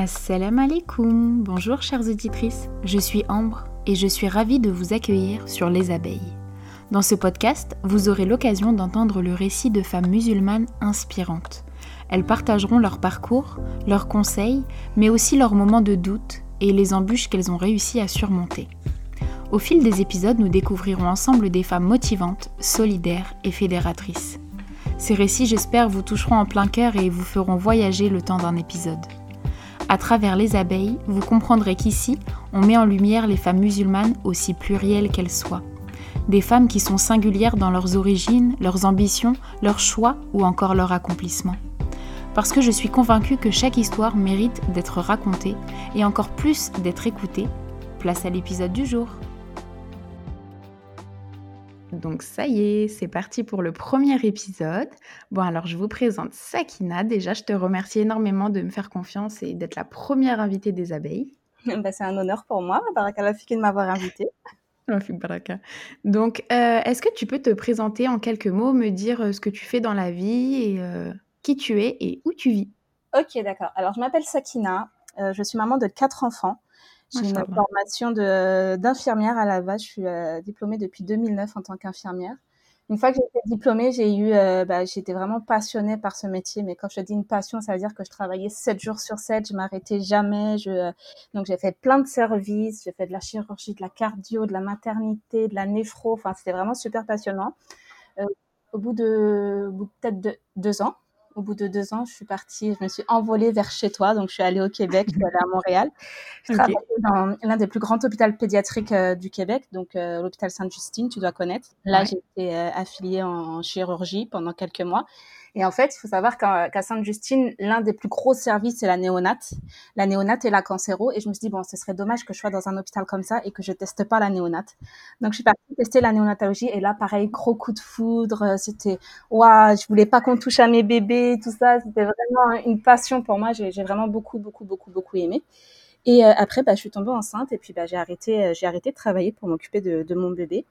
Assalamu alaikum, bonjour chères auditrices, je suis Ambre et je suis ravie de vous accueillir sur Les Abeilles. Dans ce podcast, vous aurez l'occasion d'entendre le récit de femmes musulmanes inspirantes. Elles partageront leur parcours, leurs conseils, mais aussi leurs moments de doute et les embûches qu'elles ont réussi à surmonter. Au fil des épisodes, nous découvrirons ensemble des femmes motivantes, solidaires et fédératrices. Ces récits, j'espère, vous toucheront en plein cœur et vous feront voyager le temps d'un épisode. À travers les abeilles, vous comprendrez qu'ici, on met en lumière les femmes musulmanes aussi plurielles qu'elles soient. Des femmes qui sont singulières dans leurs origines, leurs ambitions, leurs choix ou encore leur accomplissement. Parce que je suis convaincue que chaque histoire mérite d'être racontée et encore plus d'être écoutée. Place à l'épisode du jour. Donc ça y est, c'est parti pour le premier épisode. Bon alors je vous présente Sakina. Déjà, je te remercie énormément de me faire confiance et d'être la première invitée des abeilles. Bah, c'est un honneur pour moi, Baraka Lafiki, de m'avoir invitée. Baraka. Donc, euh, est-ce que tu peux te présenter en quelques mots, me dire euh, ce que tu fais dans la vie et euh, qui tu es et où tu vis? Ok, d'accord. Alors, je m'appelle Sakina. je suis maman de quatre enfants. J'ai une formation d'infirmière à la base. Je suis euh, diplômée depuis 2009 en tant qu'infirmière. Une fois que j'ai été diplômée, j'ai eu, euh, bah, j'étais vraiment passionnée par ce métier. Mais quand je dis une passion, ça veut dire que je travaillais 7 jours sur 7, je m'arrêtais jamais. Je, euh, donc j'ai fait plein de services, j'ai fait de la chirurgie, de la cardio, de la maternité, de la néphro. Enfin, c'était vraiment super passionnant. au bout de, bout de peut-être deux ans, au bout de deux ans, je suis partie, je me suis envolée vers chez toi. Donc, je suis allée au Québec, je suis allée à Montréal. Je travaillais dans l'un des plus grands hôpitaux pédiatriques euh, du Québec, donc euh, l'hôpital Sainte-Justine, tu dois connaître. Là, j'ai été euh, affiliée en chirurgie pendant quelques mois. Et en fait, il faut savoir qu'à Sainte-Justine, l'un des plus gros services, c'est la néonate. La néonate et la cancéro. Et je me suis dit, bon, ce serait dommage que je sois dans un hôpital comme ça et que je teste pas la néonate. Donc, je suis partie tester la néonatologie. Et là, pareil, gros coup de foudre. C'était, waouh, je voulais pas qu'on touche à mes bébés, tout ça. C'était vraiment une passion pour moi. J'ai vraiment beaucoup, beaucoup, beaucoup, beaucoup aimé. Et euh, après, bah, je suis tombée enceinte et puis bah, j'ai arrêté, euh, j'ai arrêté de travailler pour m'occuper de, de mon bébé.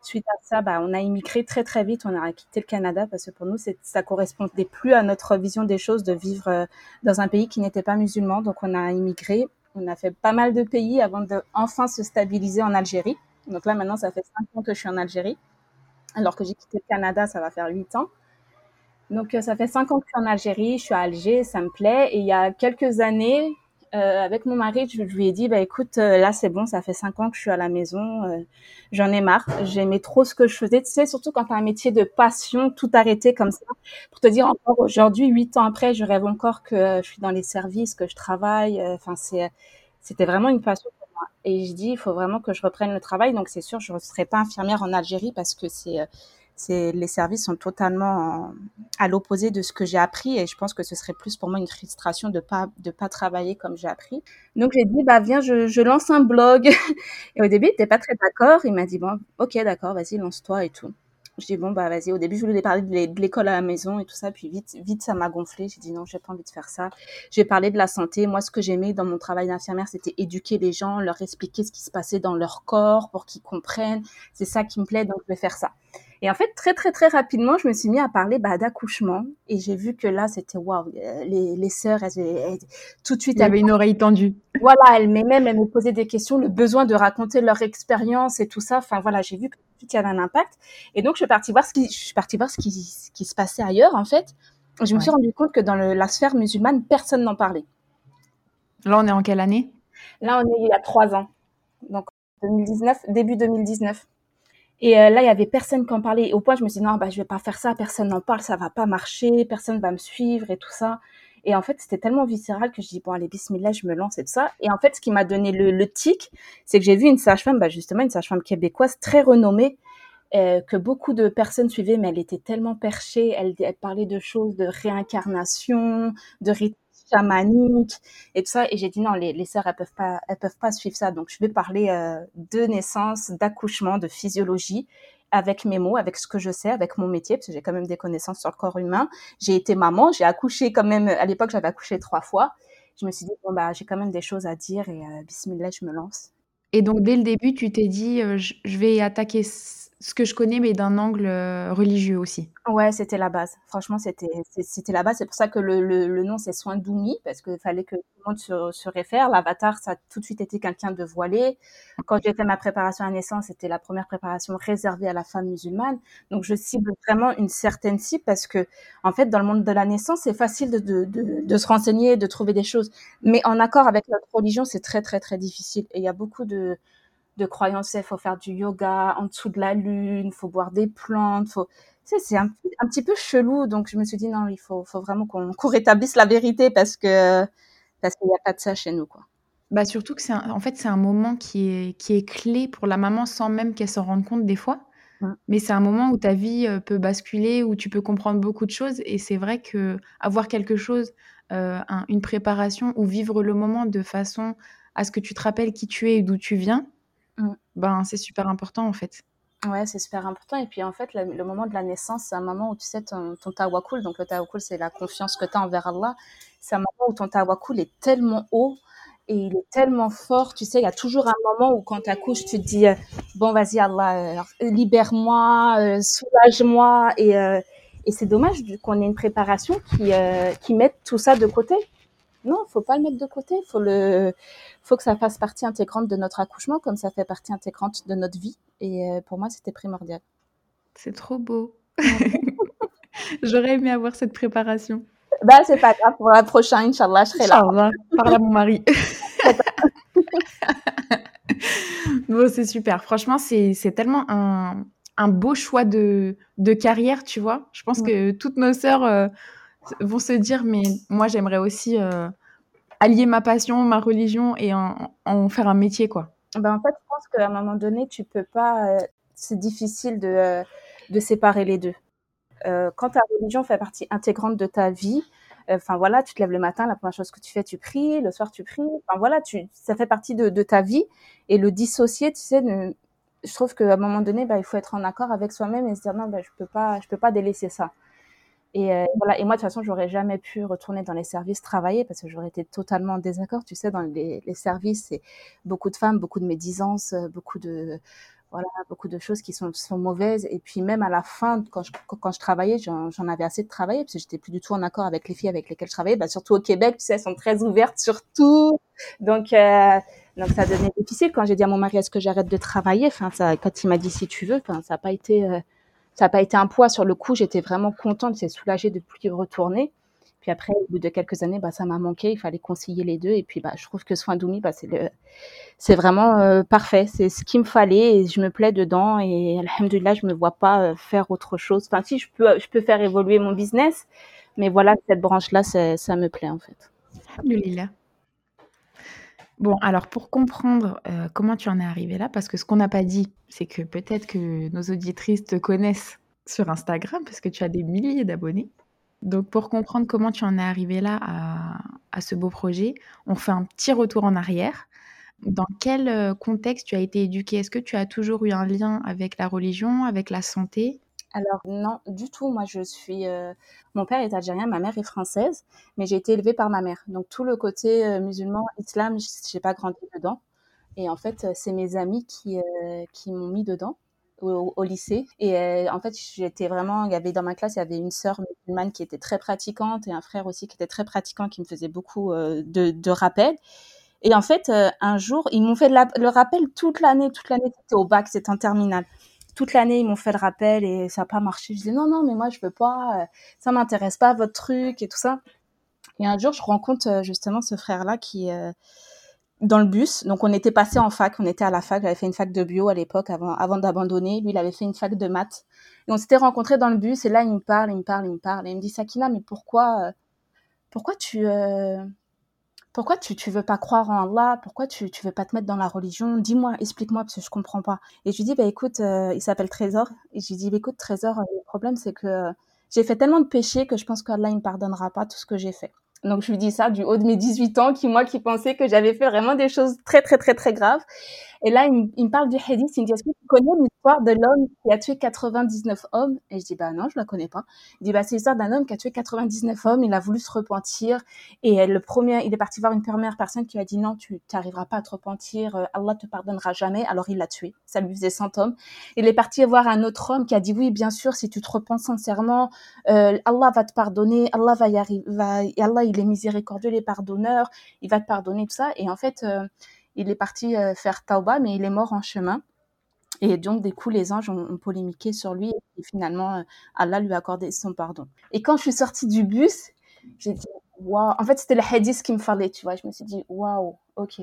Suite à ça, bah, on a immigré très très vite, on a quitté le Canada parce que pour nous, ça correspondait plus à notre vision des choses de vivre euh, dans un pays qui n'était pas musulman. Donc on a immigré, on a fait pas mal de pays avant de enfin se stabiliser en Algérie. Donc là maintenant, ça fait cinq ans que je suis en Algérie, alors que j'ai quitté le Canada, ça va faire huit ans. Donc euh, ça fait cinq ans que je suis en Algérie, je suis à Alger, ça me plaît. Et il y a quelques années, euh, avec mon mari, je lui ai dit, bah écoute, euh, là c'est bon, ça fait cinq ans que je suis à la maison, euh, j'en ai marre, j'aimais trop ce que je faisais. Tu sais, surtout quand tu as un métier de passion, tout arrêté comme ça. Pour te dire encore aujourd'hui, huit ans après, je rêve encore que je suis dans les services, que je travaille. Enfin, c'est, c'était vraiment une passion pour moi. Et je dis, il faut vraiment que je reprenne le travail. Donc c'est sûr, je ne serai pas infirmière en Algérie parce que c'est les services sont totalement à l'opposé de ce que j'ai appris et je pense que ce serait plus pour moi une frustration de pas de pas travailler comme j'ai appris. Donc j'ai dit bah viens je, je lance un blog et au début il pas très d'accord, il m'a dit bon OK d'accord, vas-y lance-toi et tout. Je dis bon bah vas-y au début je voulais parler de l'école à la maison et tout ça puis vite vite ça m'a gonflé, j'ai dit non, j'ai pas envie de faire ça. J'ai parlé de la santé, moi ce que j'aimais dans mon travail d'infirmière c'était éduquer les gens, leur expliquer ce qui se passait dans leur corps pour qu'ils comprennent, c'est ça qui me plaît donc je vais faire ça. Et en fait, très, très, très rapidement, je me suis mis à parler bah, d'accouchement. Et j'ai vu que là, c'était waouh, les, les sœurs, elles, tout de suite. Il y avait une oreille tendue. Voilà, elles même, elles me posaient des questions, le besoin de raconter leur expérience et tout ça. Enfin, voilà, j'ai vu que tout il y avait un impact. Et donc, je suis partie voir ce qui, je suis partie voir ce qui, ce qui se passait ailleurs, en fait. Je me suis rendu compte que dans le, la sphère musulmane, personne n'en parlait. Là, on est en quelle année? Là, on est il y a trois ans. Donc, 2019, début 2019. Et euh, là, il y avait personne qui en parlait. Au point, je me suis dit, non, bah, je vais pas faire ça, personne n'en parle, ça va pas marcher, personne va me suivre et tout ça. Et en fait, c'était tellement viscéral que je dis, bon, allez, bismillah, je me lance et tout ça. Et en fait, ce qui m'a donné le, le tic, c'est que j'ai vu une sage-femme, bah, justement, une sage-femme québécoise très renommée, euh, que beaucoup de personnes suivaient, mais elle était tellement perchée, elle, elle parlait de choses de réincarnation, de rituels chamanique et tout ça. Et j'ai dit non, les, les sœurs, elles peuvent pas, elles peuvent pas suivre ça. Donc, je vais parler euh, de naissance, d'accouchement, de physiologie avec mes mots, avec ce que je sais, avec mon métier, parce que j'ai quand même des connaissances sur le corps humain. J'ai été maman, j'ai accouché quand même, à l'époque, j'avais accouché trois fois. Je me suis dit, bon, bah, j'ai quand même des choses à dire et euh, bismillah, je me lance. Et donc, dès le début, tu t'es dit, euh, je, vais attaquer ce que je connais, mais d'un angle euh, religieux aussi. Ouais, c'était la base. Franchement, c'était la base. C'est pour ça que le, le, nom, c'est Soin d'Oumi, parce qu'il fallait que tout le monde se, se réfère. L'avatar, ça a tout de suite été quelqu'un de voilé. Quand j'ai fait ma préparation à naissance, c'était la première préparation réservée à la femme musulmane. Donc, je cible vraiment une certaine cible, parce que, en fait, dans le monde de la naissance, c'est facile de, de, de se renseigner, de trouver des choses. Mais en accord avec notre religion, c'est très, très, très difficile. Et il y a beaucoup de de croyances, il faut faire du yoga en dessous de la lune, il faut boire des plantes, faut c'est un, un, petit peu chelou donc je me suis dit non, il faut, faut vraiment qu'on rétablisse la vérité parce que parce qu'il n'y a pas de ça chez nous quoi. Bah surtout que c'est en fait c'est un moment qui est qui est clé pour la maman sans même qu'elle s'en rende compte des fois. Mais c'est un moment où ta vie euh, peut basculer, où tu peux comprendre beaucoup de choses. Et c'est vrai que avoir quelque chose, euh, une préparation ou vivre le moment de façon à ce que tu te rappelles qui tu es et d'où tu viens, Mmh. Ben, c'est super important en fait. Ouais, c'est super important. Et puis en fait, le, moment de la naissance, c'est un moment où tu sais ton, ton tawakul. Donc le tawakul, c'est la confiance que tu as envers Allah. C'est un moment où ton tawakul est tellement haut et il est tellement fort. Tu sais, il y a toujours un moment où quand tu accouches, tu te dis euh, Bon, vas-y, Allah, euh, libère-moi, euh, soulage-moi. Et, et c'est dommage qu'on ait une préparation qui, qui mette tout ça de côté. Non, faut pas le mettre de côté. Faut le, faut que ça fasse partie intégrante de notre accouchement, comme ça fait partie intégrante de notre vie. Et euh, pour moi, c'était primordial. C'est trop beau. J'aurais aimé avoir cette préparation. Bah, c'est pas grave. Pour la prochaine, Inch'Allah, je serai là. Inch'Allah. Parle à mon mari. bon, c'est super. Franchement, c'est tellement un, un, beau choix de, de, carrière, tu vois. Je pense que toutes nos sœurs. Euh, vont se dire mais moi j'aimerais aussi euh, allier ma passion, ma religion et en, faire un métier quoi. Ben en fait je pense qu'à un moment donné tu peux pas, euh, c'est difficile de, euh, de séparer les deux. quand ta religion fait partie intégrante de ta vie, enfin voilà, tu te lèves le matin, la première chose que tu fais, tu pries, le soir tu pries, enfin voilà, tu, ça fait partie de, de ta vie et le dissocier, tu sais, je trouve qu'à un moment donné, bah, il faut être en accord avec soi-même et se dire non, bah, je peux peux pas délaisser ça. Et euh, voilà. Et moi, de toute façon, j'aurais jamais pu retourner dans les services travailler parce que j'aurais été totalement en désaccord. Tu sais, dans les, les services, c'est beaucoup de femmes, beaucoup de médisance, euh, beaucoup de voilà, beaucoup de choses qui sont, sont mauvaises. Et puis même à la fin, quand je, quand je travaillais, j'en avais assez de travailler parce que j'étais plus du tout en accord avec les filles avec lesquelles je travaillais. Bah, surtout au Québec, tu sais, elles sont très ouvertes sur tout. Donc, euh, donc ça devenait difficile quand j'ai dit à mon mari est-ce que j'arrête de travailler? Enfin, ça, quand il m'a dit si tu veux, enfin, ça n'a pas été euh, ça n'a pas été un poids sur le coup. J'étais vraiment contente, c'est soulagée de plus retourner. Puis après, au bout de quelques années, bah, ça m'a manqué. Il fallait concilier les deux. Et puis, bah, je trouve que Soin d'Oumi, bah, c'est le, c'est vraiment euh, parfait. C'est ce qu'il me fallait et je me plais dedans. Et alhamdulillah, je me vois pas euh, faire autre chose. Enfin, si je peux, je peux faire évoluer mon business, mais voilà, cette branche-là, ça me plaît en fait. Alhamdulillah. Bon, alors pour comprendre euh, comment tu en es arrivé là, parce que ce qu'on n'a pas dit, c'est que peut-être que nos auditrices te connaissent sur Instagram, parce que tu as des milliers d'abonnés. Donc pour comprendre comment tu en es arrivé là à, ce beau projet, on fait un petit retour en arrière. Dans quel euh, contexte tu as été éduquée? Est-ce que tu as toujours eu un lien avec la religion, avec la santé? Alors non, du tout. Moi, je suis. Euh, mon père est algérien, ma mère est française, mais j'ai été élevée par ma mère. Donc tout le côté euh, musulman, islam, j'ai pas grandi dedans. Et en fait, euh, c'est mes amis qui qui m'ont mis dedans au, lycée. Et en fait, j'étais vraiment. Il y avait dans ma classe, il y avait une sœur musulmane qui était très pratiquante et un frère aussi qui était très pratiquant, qui me faisait beaucoup de, de rappels. Et en fait, un jour, ils m'ont fait le rappel toute l'année, toute l'année. C'était au bac, c'était en terminale toute l'année, ils m'ont fait le rappel et ça n'a pas marché. Je disais non, non, mais moi, je veux pas, euh, ça m'intéresse pas, votre truc et tout ça. Et un jour, je rencontre euh, justement ce frère-là qui euh, dans le bus. Donc, on était passé en fac, on était à la fac. J'avais fait une fac de bio à l'époque avant, avant d'abandonner. Lui, il avait fait une fac de maths. Et on s'était rencontrés dans le bus. Et là, il me parle, il me parle, il me parle. Et il me dit, Sakina, mais pourquoi, pourquoi tu, pourquoi tu tu veux pas croire en Allah? Pourquoi tu tu veux pas te mettre dans la religion? Dis-moi, explique-moi parce que je comprends pas. Et je lui dis bah écoute, euh, il s'appelle Trésor et je lui dis bah, écoute Trésor, euh, le problème c'est que euh, j'ai fait tellement de péchés que je pense qu'Allah il me pardonnera pas tout ce que j'ai fait. Donc je lui dis ça du haut de mes 18 ans qui moi qui pensais que j'avais fait vraiment des choses très très très très graves. Et là, il, me parle du hadith. Il me dit, est-ce que tu connais l'histoire de l'homme qui a tué 99 hommes? Et je dis, bah non, je la connais pas. Il dit, bah c'est l'histoire d'un homme qui a tué 99 hommes. Il a voulu se repentir. Et le premier, il est parti voir une première personne qui a dit, non, tu n'arriveras pas à te repentir. Euh, Allah te pardonnera jamais. Alors il l'a tué. Ça lui faisait 100 hommes. Il est parti voir un autre homme qui a dit, oui, bien sûr, si tu te repens sincèrement, euh, Allah va te pardonner. Allah va y arriver. Allah, il est miséricordieux, les pardonneurs. Il va te pardonner tout ça. Et en fait, euh, il est parti euh, faire tauba, mais il est mort en chemin. Et donc, des coups, les anges ont, polémiqué sur lui et finalement, euh, Allah lui a accordé son pardon. Et quand je suis sortie du bus, j'ai dit, waouh. En fait, c'était le hadith qui me fallait, tu vois. Je me suis dit, waouh, ok.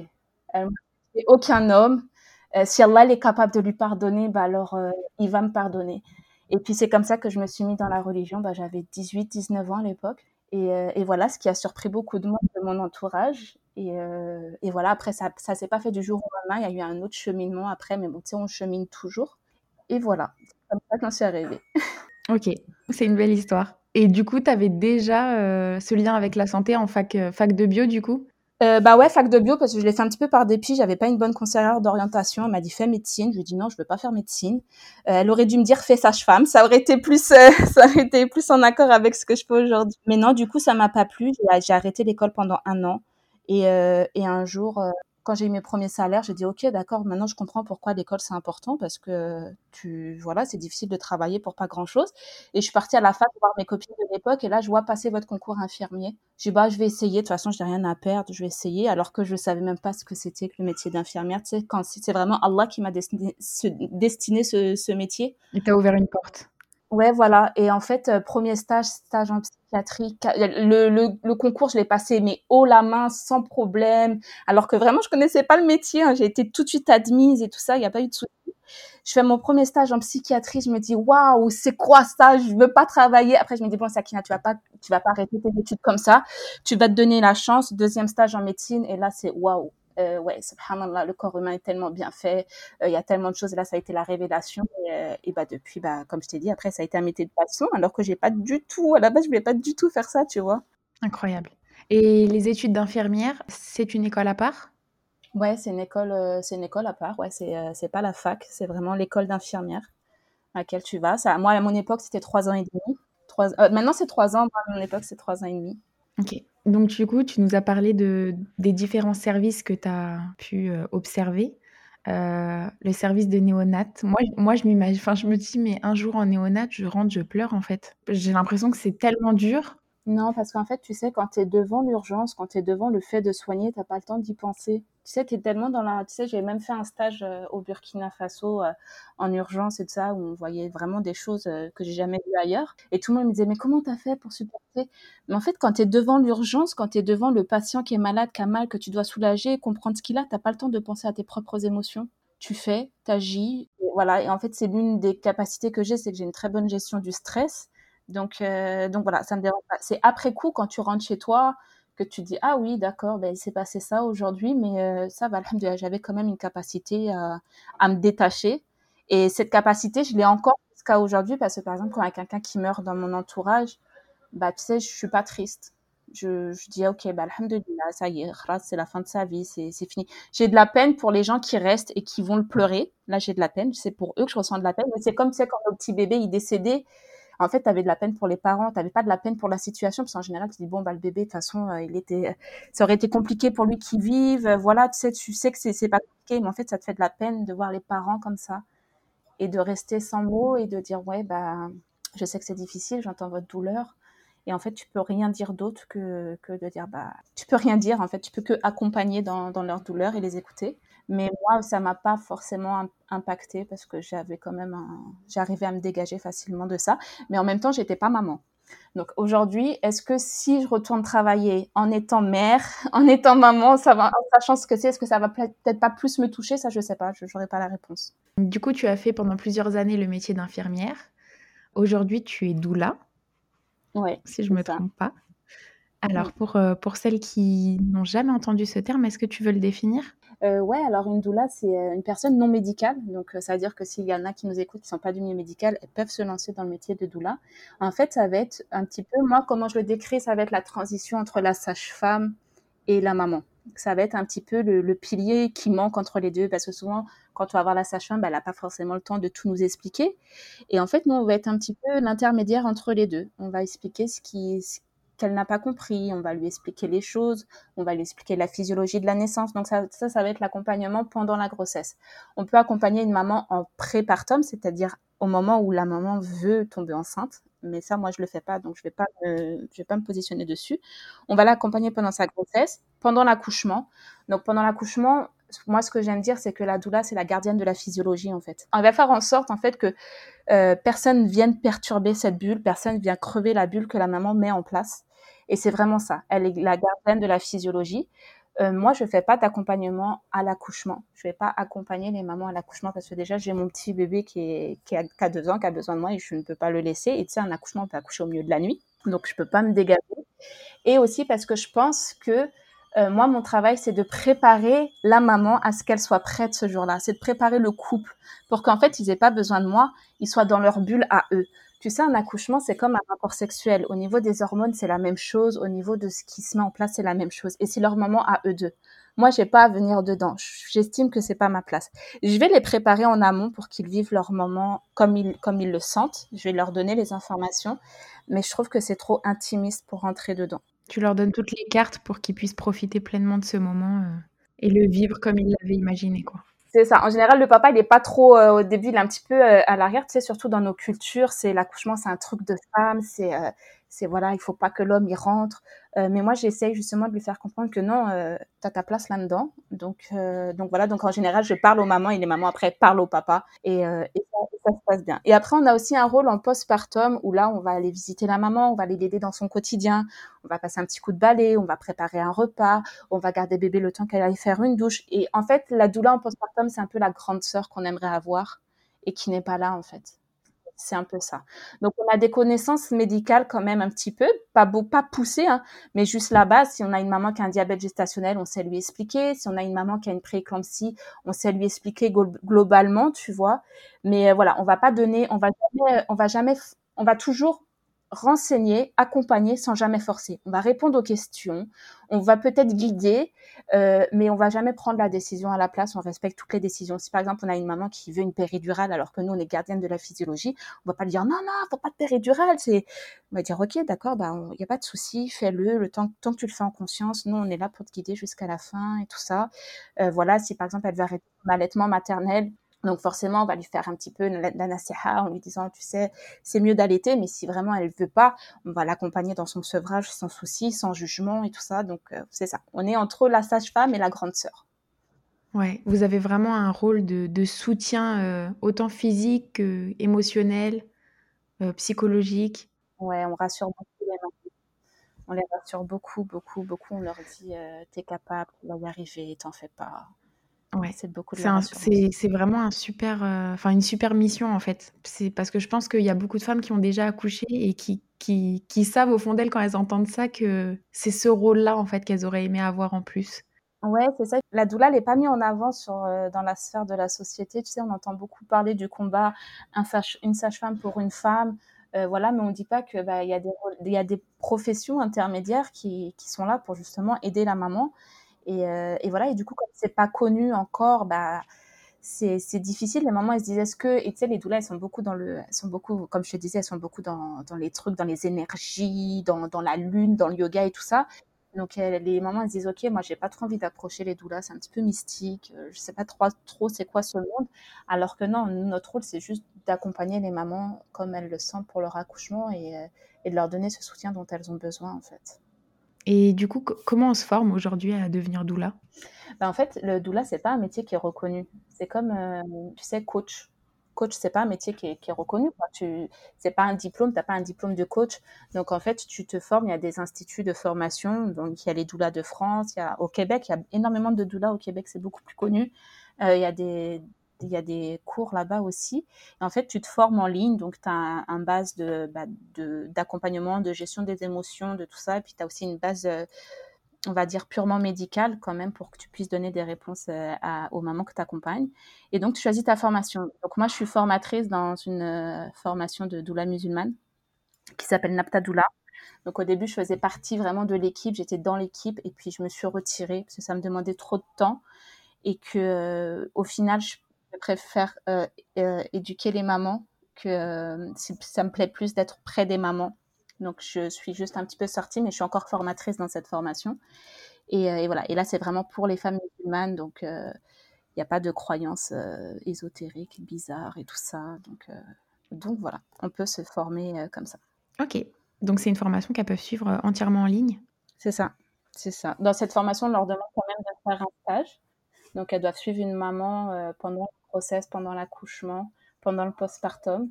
aucun homme. Euh, si Allah est capable de lui pardonner, bah alors il va me pardonner. Et puis, c'est comme ça que je me suis mis dans la religion. Bah, J'avais 18, 19 ans à l'époque. Et, et, voilà, ce qui a surpris beaucoup de monde de mon entourage. Euh, et, voilà, après, ça ne s'est pas fait du jour au lendemain. Il y a eu un autre cheminement après, mais bon, tu sais, on chemine toujours. Et voilà, c'est comme ça qu'on s'est arrivé. ok, c'est une belle histoire. Et du coup, tu avais déjà euh, ce lien avec la santé en fac, euh, fac de bio, du coup? Bah ouais, fac de bio, parce que je l'ai fait un petit peu par dépit. J'avais pas une bonne conseillère d'orientation. Elle m'a dit fais médecine. Je lui ai dit non, je veux pas faire médecine. elle aurait dû me dire fais sage-femme. Ça aurait été plus, ça aurait été plus en accord avec ce que je fais aujourd'hui. Mais non, du coup, ça m'a pas plu. J'ai arrêté l'école pendant un an. Et, euh, et un jour, euh, quand j'ai eu mes premiers salaires, j'ai dit ok, d'accord, maintenant je comprends pourquoi l'école c'est important parce que tu voilà, c'est difficile de travailler pour pas grand chose. Et je suis partie à la fac voir mes copines de l'époque et là je vois passer votre concours infirmier. J'ai dit bah je vais essayer. De toute façon, je n'ai rien à perdre, je vais essayer. Alors que je savais même pas ce que c'était que le métier d'infirmière. Tu sais, quand c'est vraiment Allah qui m'a destiné ce, destiné ce, ce métier. Il t'a ouvert une porte. Ouais, voilà. Et en fait, euh, premier stage, stage en psychiatrie. Le, le, concours, je l'ai passé, mais haut la main, sans problème. Alors que vraiment, je connaissais pas le métier. Hein. J'ai été tout de suite admise et tout ça. Il n'y a pas eu de souci. Je fais mon premier stage en psychiatrie. Je me dis, waouh, c'est quoi ça? Je veux pas travailler. Après, je me dis, bon, Sakina, tu vas pas, tu vas pas arrêter tes études comme ça. Tu vas te donner la chance. Deuxième stage en médecine. Et là, c'est waouh euh, ouais, subhanallah, le corps humain est tellement bien fait, euh, il y a tellement de choses, et là, ça a été la révélation, et, euh, et bah, depuis, bah, comme je t'ai dit, après, ça a été un métier de passion, alors que j'ai pas du tout, à la base, je voulais pas du tout faire ça, tu vois. Incroyable. Et les études d'infirmière, c'est une école à part? Ouais, c'est une école, euh, c'est une école à part, ouais, c'est, c'est pas la fac, c'est vraiment l'école d'infirmière à laquelle tu vas. Ça, moi, à mon époque, c'était trois ans et demi. Trois, maintenant, c'est trois ans, moi, à mon époque, c'est trois ans et demi. Ok. Donc, du coup, tu nous as parlé de, des différents services que tu as pu euh, observer. Euh, le service de néonat. Moi, moi je m'imagine, enfin, je me dis, mais un jour en néonat, je rentre, je pleure en fait. J'ai l'impression que c'est tellement dur. Non, parce qu'en fait, tu sais, quand tu es devant l'urgence, quand tu es devant le fait de soigner, tu pas le temps d'y penser. Tu sais, tu es tellement dans la. Tu sais, j'ai même fait un stage euh, au Burkina Faso euh, en urgence et tout ça, où on voyait vraiment des choses euh, que j'ai jamais vues ailleurs. Et tout le monde me disait, mais comment tu as fait pour supporter? Mais en fait, quand tu es devant l'urgence, quand tu es devant le patient qui est malade, qui a mal, que tu dois soulager, comprendre ce qu'il a, tu pas le temps de penser à tes propres émotions. Tu fais, tu agis. voilà. Et en fait, c'est l'une des capacités que j'ai, c'est que j'ai une très bonne gestion du stress. Donc, euh, donc voilà, ça me dérange pas. C'est après coup, quand tu rentres chez toi, que tu dis ah oui, d'accord, ben il s'est passé ça aujourd'hui, mais euh, ça va, j'avais quand même une capacité à, à me détacher. Et cette capacité, je l'ai encore jusqu'à aujourd'hui parce que par exemple, quand il y a quelqu'un qui meurt dans mon entourage, bah tu sais, je suis pas triste. Je, je dis ok, bah alhamdulillah, ça y est, c'est la fin de sa vie, c'est fini. J'ai de la peine pour les gens qui restent et qui vont le pleurer. Là, j'ai de la peine. C'est pour eux que je ressens de la peine. Mais c'est comme tu sais quand le petit bébé il décédait en fait, tu avais de la peine pour les parents, tu n'avais pas de la peine pour la situation, parce qu'en général, tu dis, bon, bah, le bébé, de toute façon, euh, il était, ça aurait été compliqué pour lui qu'il vive, voilà, tu sais, tu sais que c'est pas compliqué, mais en fait, ça te fait de la peine de voir les parents comme ça, et de rester sans mots, et de dire, ouais, bah, je sais que c'est difficile, j'entends votre douleur, et en fait, tu peux rien dire d'autre que, que de dire, bah, tu peux rien dire, en fait, tu peux que accompagner dans, dans leur douleur et les écouter. Mais moi, ça m'a pas forcément impacté parce que j'avais quand même j'arrivais à me dégager facilement de ça. Mais en même temps, j'étais pas maman. Donc aujourd'hui, est-ce que si je retourne travailler en étant mère, en étant maman, ça va, en sachant ce que c'est, est-ce que ça va peut-être pas plus me toucher? Ça, je sais pas, je n'aurai pas la réponse. Du coup, tu as fait pendant plusieurs années le métier d'infirmière. Aujourd'hui, tu es doula. Ouais. Si je me trompe pas. Alors, pour, euh, pour celles qui n'ont jamais entendu ce terme, est-ce que tu veux le définir? Euh, ouais, alors une doula, c'est euh, une personne non médicale. Donc, euh, ça veut dire que s'il y en a qui nous écoutent qui sont pas du milieu médical, elles peuvent se lancer dans le métier de doula. En fait, ça va être un petit peu, moi, comment je le décris, ça va être la transition entre la sage-femme et la maman. Ça va être un petit peu le, pilier qui manque entre les deux parce que souvent, quand on va voir la sage-femme, bah, elle n'a pas forcément le temps de tout nous expliquer. Et en fait, nous, on va être un petit peu l'intermédiaire entre les deux. On va expliquer ce qui, qu'elle n'a pas compris, on va lui expliquer les choses, on va lui expliquer la physiologie de la naissance. Donc ça, ça, ça va être l'accompagnement pendant la grossesse. On peut accompagner une maman en prépartum, c'est-à-dire au moment où la maman veut tomber enceinte. Mais ça, moi, je le fais pas, donc je vais je vais pas me positionner dessus. On va l'accompagner pendant sa grossesse, pendant l'accouchement. Donc pendant l'accouchement, moi, ce que j'aime dire, c'est que la doula, c'est la gardienne de la physiologie, en fait. On va faire en sorte, en fait, que euh, personne vienne perturber cette bulle, personne vienne crever la bulle que la maman met en place. Et c'est vraiment ça. Elle est la gardienne de la physiologie. Euh, moi, je fais pas d'accompagnement à l'accouchement. Je vais pas accompagner les mamans à l'accouchement parce que déjà, j'ai mon petit bébé qui, est, qui, a, deux ans, qui a besoin de moi et je ne peux pas le laisser. Et tu sais, un accouchement, on peut accoucher au milieu de la nuit. Donc, je peux pas me dégager. Et aussi parce que je pense que euh, moi, mon travail, c'est de préparer la maman à ce qu'elle soit prête ce jour-là. C'est de préparer le couple pour qu'en fait, ils aient pas besoin de moi, ils soient dans leur bulle à eux. Tu sais, un accouchement, c'est comme un rapport sexuel. Au niveau des hormones, c'est la même chose. Au niveau de ce qui se met en place, c'est la même chose. Et c'est leur moment à eux deux. Moi, j'ai pas à venir dedans. J'estime que c'est pas ma place. Je vais les préparer en amont pour qu'ils vivent leur moment comme ils, comme ils le sentent. Je vais leur donner les informations. Mais je trouve que c'est trop intimiste pour rentrer dedans. Tu leur donnes toutes les cartes pour qu'ils puissent profiter pleinement de ce moment euh, et le vivre comme ils l'avaient imaginé, quoi. C'est ça. En général, le papa, il est pas trop euh, au début, il est un petit peu euh, à l'arrière. Tu surtout dans nos cultures, c'est l'accouchement, c'est un truc de femme. C'est, c'est voilà, il faut pas que l'homme y rentre. Euh, mais moi, j'essaye justement de lui faire comprendre que non, euh, tu as ta place là-dedans. Donc, euh, donc voilà, donc en général, je parle aux mamans et les mamans après parlent au papa et, ça, ça, se passe bien. Et après, on a aussi un rôle en postpartum où là, on va aller visiter la maman, on va aller l'aider dans son quotidien, on va passer un petit coup de balai, on va préparer un repas, on va garder bébé le temps qu'elle aille faire une douche. Et en fait, la doula en postpartum, c'est un peu la grande sœur qu'on aimerait avoir et qui n'est pas là en fait c'est un peu ça. Donc on a des connaissances médicales quand même un petit peu, pas beau, pas poussées, hein, mais juste la base. Si on a une maman qui a un diabète gestationnel, on sait lui expliquer. Si on a une maman qui a une prééclampsie, on sait lui expliquer globalement, tu vois. Mais euh, voilà, on va pas donner, on va jamais, on va jamais, on va toujours renseigner, accompagner sans jamais forcer. On va répondre aux questions, on va peut-être guider, euh, mais on va jamais prendre la décision à la place. On respecte toutes les décisions. Si par exemple on a une maman qui veut une péridurale alors que nous on est gardienne de la physiologie, on va pas lui dire non non, faut pas de péridurale. On va dire ok d'accord, bah il y a pas de souci, fais-le le temps tant que tu le fais en conscience. Nous on est là pour te guider jusqu'à la fin et tout ça. Euh, voilà, si par exemple elle veut arrêter son allaitement maternel, donc forcément, on va lui faire un petit peu la, la en lui disant, tu sais, c'est mieux d'allaiter, mais si vraiment elle veut pas, on va l'accompagner dans son sevrage sans souci, sans jugement et tout ça. Donc euh, c'est ça. On est entre la sage-femme et la grande sœur. Ouais, vous avez vraiment un rôle de, soutien euh, autant physique qu'émotionnel, euh, psychologique. Ouais, on rassure beaucoup les mamans. On les rassure beaucoup, beaucoup, beaucoup. On leur dit, t'es capable, tu vas y arriver, t'en fais pas. Ouais, c'est beaucoup de c'est vraiment un super, euh, une super mission en fait. C'est parce que je pense qu'il y a beaucoup de femmes qui ont déjà accouché et qui qui qui savent au fond d'elles quand elles entendent ça que c'est ce rôle-là en fait qu'elles auraient aimé avoir en plus. Ouais, c'est ça. La doula n'est pas mise en avant sur, euh, dans la sphère de la société. Tu sais, on entend beaucoup parler du combat un sage une sage-femme pour une femme, euh, voilà, mais on dit pas que, bah, y a des il y a des professions intermédiaires qui qui sont là pour justement aider la maman et, euh, et, voilà, et du coup, comme c'est pas connu encore, bah, c'est, difficile. Les mamans, elles se disent, est-ce que, tu sais, les doulas, elles sont beaucoup dans le, sont beaucoup, comme je te disais, elles sont beaucoup dans, les trucs, dans les énergies, dans, la lune, dans le yoga et tout ça. Donc, les mamans, elles se disent, OK, moi, j'ai pas trop envie d'approcher les doulas, c'est un petit peu mystique, euh, je sais pas trop, trop c'est quoi ce monde. Alors que non, notre rôle, c'est juste d'accompagner les mamans comme elles le sentent pour leur accouchement euh, et de leur donner ce soutien dont elles ont besoin, en fait. Et du coup, comment on se forme aujourd'hui à devenir doula? Ben, En fait, le doula, c'est pas un métier qui est reconnu. C'est comme, euh, tu sais, coach. Coach, c'est pas un métier qui est, reconnu. Tu, c'est pas un diplôme, t'as pas un diplôme de coach. Donc, en fait, tu te formes. Il y a des instituts de formation. Donc, il y a les doulas de France. Il y a, au Québec, il y a énormément de doulas. Au Québec, c'est beaucoup plus connu. Euh, il y a des, il y a des cours là-bas aussi. Et en fait, tu te formes en ligne, donc tu as un, base bah, de, d'accompagnement, de gestion des émotions, de tout ça. Et puis tu as aussi une base, euh, on va dire, purement médicale quand même pour que tu puisses donner des réponses euh, aux mamans que tu accompagnes. Et donc, tu choisis ta formation. Donc, moi, je suis formatrice dans une euh, formation de doula musulmane qui s'appelle Napta Doula. Donc au début, je faisais partie vraiment de l'équipe, j'étais dans l'équipe et puis je me suis retirée parce que ça me demandait trop de temps et que au final, je préfère euh, euh, éduquer les mamans que ça me plaît plus d'être près des mamans. Donc je suis juste un petit peu sortie, mais je suis encore formatrice dans cette formation. Et, voilà. Et là, c'est vraiment pour les femmes musulmanes, donc il n'y a pas de croyances ésotériques, bizarres et tout ça. Donc donc voilà, on peut se former comme ça. Ok. Donc c'est une formation qu'elles peuvent suivre entièrement en ligne? C'est ça. C'est ça. Dans cette formation, on leur demande quand même de faire un stage. Donc, elles doivent suivre une maman euh, pendant pendant l'accouchement, pendant le postpartum.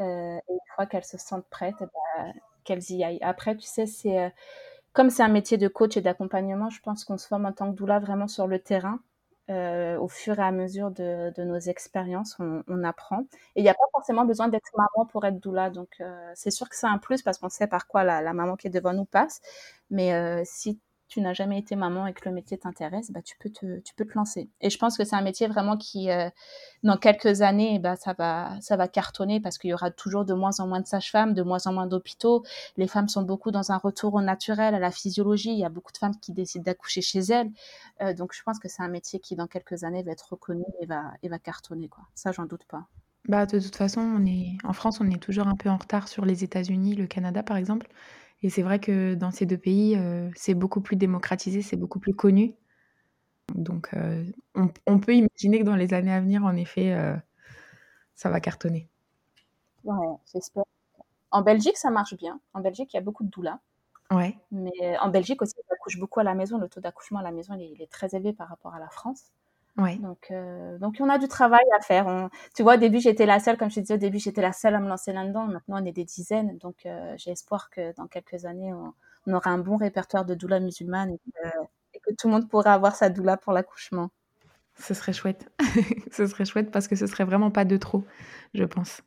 Euh, et une fois qu'elles se sentent prêtes, ben, qu'elles y aillent. Après, tu sais, c'est euh, comme c'est un métier de coach et d'accompagnement, je pense qu'on se forme en tant que doula vraiment sur le terrain. au fur et à mesure de, nos expériences, on, apprend. Et il n'y a pas forcément besoin d'être maman pour être doula. Donc, c'est sûr que c'est un plus parce qu'on sait par quoi la, la, maman qui est devant nous passe. Mais si tu n'as jamais été maman et que le métier t'intéresse, bah, tu, peux te, tu peux te lancer. Et je pense que c'est un métier vraiment qui, euh, dans quelques années, bah, ça, va, ça va cartonner parce qu'il y aura toujours de moins en moins de sages-femmes, de moins en moins d'hôpitaux. Les femmes sont beaucoup dans un retour au naturel, à la physiologie. Il y a beaucoup de femmes qui décident d'accoucher chez elles. Euh, donc je pense que c'est un métier qui, dans quelques années, va être reconnu et va, et va cartonner. Quoi. Ça, j'en doute pas. Bah, de toute façon, on est... en France, on est toujours un peu en retard sur les États-Unis, le Canada, par exemple. Et c'est vrai que dans ces deux pays, euh, c'est beaucoup plus démocratisé, c'est beaucoup plus connu. Donc, euh, on, peut imaginer que dans les années à venir, en effet, euh, ça va cartonner. Ouais, j'espère. En Belgique, ça marche bien. En Belgique, il y a beaucoup de doulas. Ouais. Mais en Belgique aussi, on accouche beaucoup à la maison. Le taux d'accouchement à la maison, il est très élevé par rapport à la France. Donc, euh, donc, on a du travail à faire. tu vois, au début, j'étais la seule, comme je te disais, au début, j'étais la seule à me lancer là-dedans. Maintenant, on est des dizaines. Donc, euh, j'ai espoir que dans quelques années, on, aura un bon répertoire de doula musulmane et que, tout le monde pourra avoir sa doula pour l'accouchement. Ce serait chouette. ce serait chouette parce que ce serait vraiment pas de trop, je pense.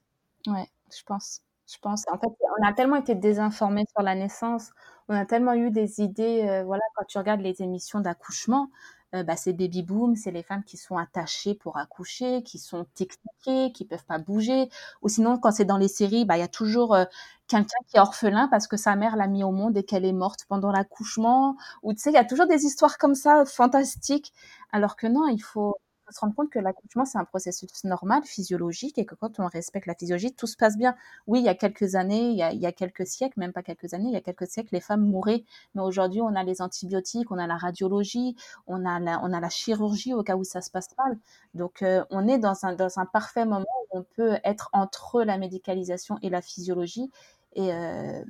Ouais, je pense. Je pense. En fait, on a tellement été désinformés sur la naissance. On a tellement eu des idées. Euh, voilà, quand tu regardes les émissions d'accouchement, euh, bah, c'est baby boom, c'est les femmes qui sont attachées pour accoucher, qui sont techniquées, qui peuvent pas bouger. Ou sinon, quand c'est dans les séries, bah, il y a toujours euh, quelqu'un qui est orphelin parce que sa mère l'a mis au monde et qu'elle est morte pendant l'accouchement. Ou tu sais, il y a toujours des histoires comme ça, fantastiques. Alors que non, il faut, se rendre compte que l'accouchement, c'est un processus normal, physiologique, et que quand on respecte la physiologie, tout se passe bien. Oui, il y a quelques années, il y a, quelques siècles, même pas quelques années, il y a quelques siècles, les femmes mouraient. Mais aujourd'hui, on a les antibiotiques, on a la radiologie, on a la, on a la chirurgie au cas où ça se passe mal. Donc, euh, on est dans un, dans un parfait moment où on peut être entre la médicalisation et la physiologie. Et, euh,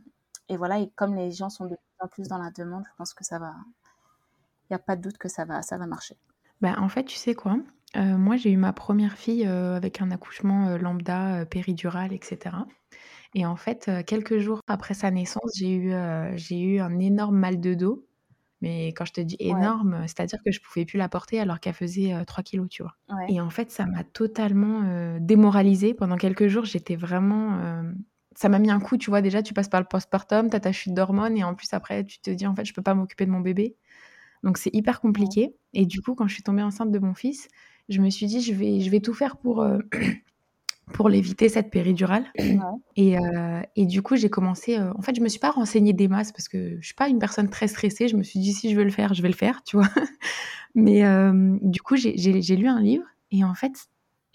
et voilà, et comme les gens sont de plus en plus dans la demande, je pense que ça va. Il n'y a pas de doute que ça va, ça va marcher. Bah, en fait, tu sais quoi? Euh, moi, j'ai eu ma première fille, euh, avec un accouchement, euh, lambda, péridural etc. et en fait, quelques jours après sa naissance, j'ai eu, j'ai eu un énorme mal de dos. Mais quand je te dis énorme, c'est-à-dire que je pouvais plus la porter alors qu'elle faisait, 3 kilos, tu vois? Et en fait, ça m'a totalement, démoralisée. Pendant quelques jours, j'étais vraiment, ça m'a mis un coup, tu vois? Déjà, tu passes par le postpartum, tu as ta chute d'hormones et en plus après, tu te dis: «En fait, je peux pas m'occuper de mon bébé». Donc c'est hyper compliqué. Et du coup, quand je suis tombée enceinte de mon fils, je me suis dit, je vais, je vais tout faire pour, euh, pour l'éviter, cette péridurale. Et, euh, et, du coup, j'ai commencé. Euh, en fait, je me suis pas renseignée des masses parce que je suis pas une personne très stressée. Je me suis dit, si je veux le faire, je vais le faire, tu vois. Mais du coup, j'ai lu un livre et en fait,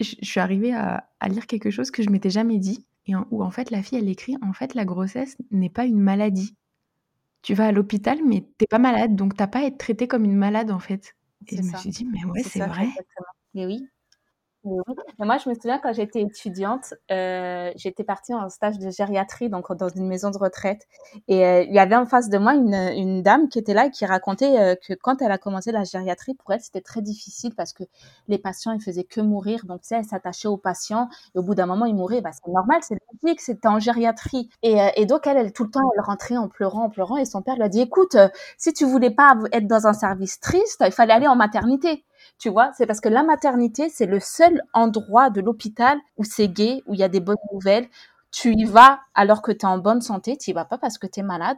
je, suis arrivée à, à, lire quelque chose que je m'étais jamais dit. Et où en fait, la fille, elle écrit En fait, la grossesse n'est pas une maladie tu vas à l'hôpital, mais t'es pas malade, donc t'as pas à être traité comme une malade en fait. Et je me suis dit, mais ouais, c'est vrai. Mais oui, moi, je me souviens quand j'étais étudiante, euh, j'étais partie en stage de gériatrie, donc dans une maison de retraite. Et euh, il y avait en face de moi une, dame qui était là et qui racontait euh, que quand elle a commencé la gériatrie, pour elle, c'était très difficile parce que les patients, ils faisaient que mourir. Donc, tu sais, elle s'attachait aux patients et au bout d'un moment, ils mouraient. Bah, c'est normal, c'est logique, c'était en gériatrie. Et, et donc, elle, elle, tout le temps, elle rentrait en pleurant, en pleurant. Et son père lui a dit, écoute, si tu voulais pas être dans un service triste, il fallait aller en maternité. Tu vois, c'est parce que la maternité, c'est le seul endroit de l'hôpital où c'est gay, où il y a des bonnes nouvelles. Tu y vas alors que tu es en bonne santé, tu y vas pas parce que tu es malade.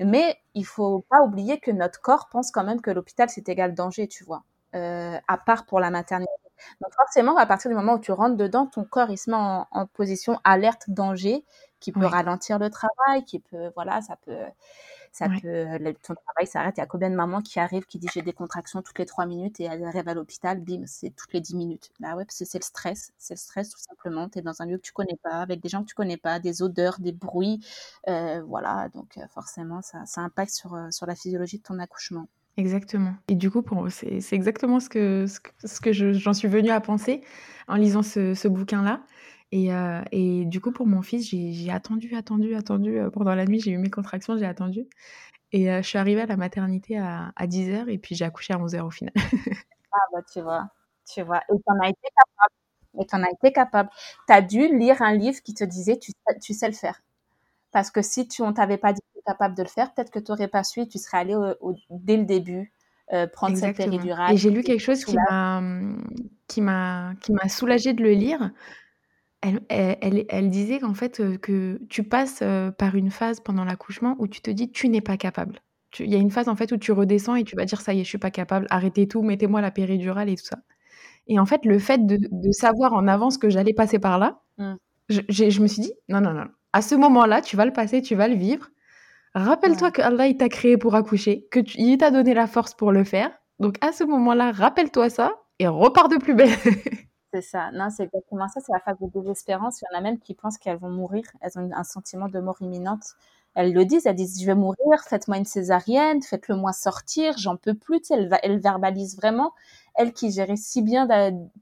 Mais il faut pas oublier que notre corps pense quand même que l'hôpital, c'est égal danger, tu vois, euh, à part pour la maternité. Donc forcément, à partir du moment où tu rentres dedans, ton corps, il se met en, position alerte, danger. qui peut ralentir le travail, qui peut, voilà, ça peut, ça peut, ton travail s'arrête. Il y a combien de mamans qui arrivent, qui disent j'ai des contractions toutes les trois minutes et elles arrivent à l'hôpital, bim, c'est toutes les dix minutes. Bah ouais, parce que c'est le stress, c'est le stress tout simplement. Tu es dans un lieu que tu connais pas, avec des gens que tu connais pas, des odeurs, des bruits, euh, voilà. Donc euh, forcément, ça, ça impacte sur, euh, sur la physiologie de ton accouchement. Exactement. Et du coup, c'est exactement ce que ce que, ce que j'en suis venue à penser en lisant ce, ce bouquin-là. Et, euh, et, du coup, pour mon fils, j'ai attendu, attendu, attendu. Euh, pendant la nuit, j'ai eu mes contractions, j'ai attendu. Et euh, je suis arrivée à la maternité à, à 10h et puis j'ai accouché à 11h au final. ah bah tu vois, tu vois. Et t'en as été capable. Et t'en as été capable. T'as dû lire un livre qui te disait tu, tu sais le faire. Parce que si tu, on t'avait pas dit que tu capable de le faire, peut-être que tu n'aurais pas su et tu serais allé au, dès le début euh, prendre cette péridurale. Et j'ai lu quelque chose qui m'a qui m'a qui m'a soulagée de le lire. Elle, elle, elle, disait qu'en fait euh, que tu passes euh, par une phase pendant l'accouchement où tu te dis tu n'es pas capable. Il y a une phase en fait où tu redescends et tu vas dire ça y est je suis pas capable, arrêtez tout, mettez-moi la péridurale et tout ça. Et en fait le fait de, de savoir en avance que j'allais passer par là, mmh. je, je, me suis dit non non non à ce moment-là, tu vas le passer, tu vas le vivre. Rappelle-toi que Allah il t'a créé pour accoucher, que il t'a donné la force pour le faire. Donc à ce moment-là, rappelle-toi ça et repars de plus belle. c'est ça. Non, c'est exactement ça. C'est la phase de désespérance. Il y en a même qui pensent qu'elles vont mourir. Elles ont un sentiment de mort imminente. Elles le disent. Elles disent je vais mourir. Faites-moi une césarienne. Faites-le moi sortir. J'en peux plus. Tu sais, elles, verbalisent vraiment. Elles qui géraient si bien,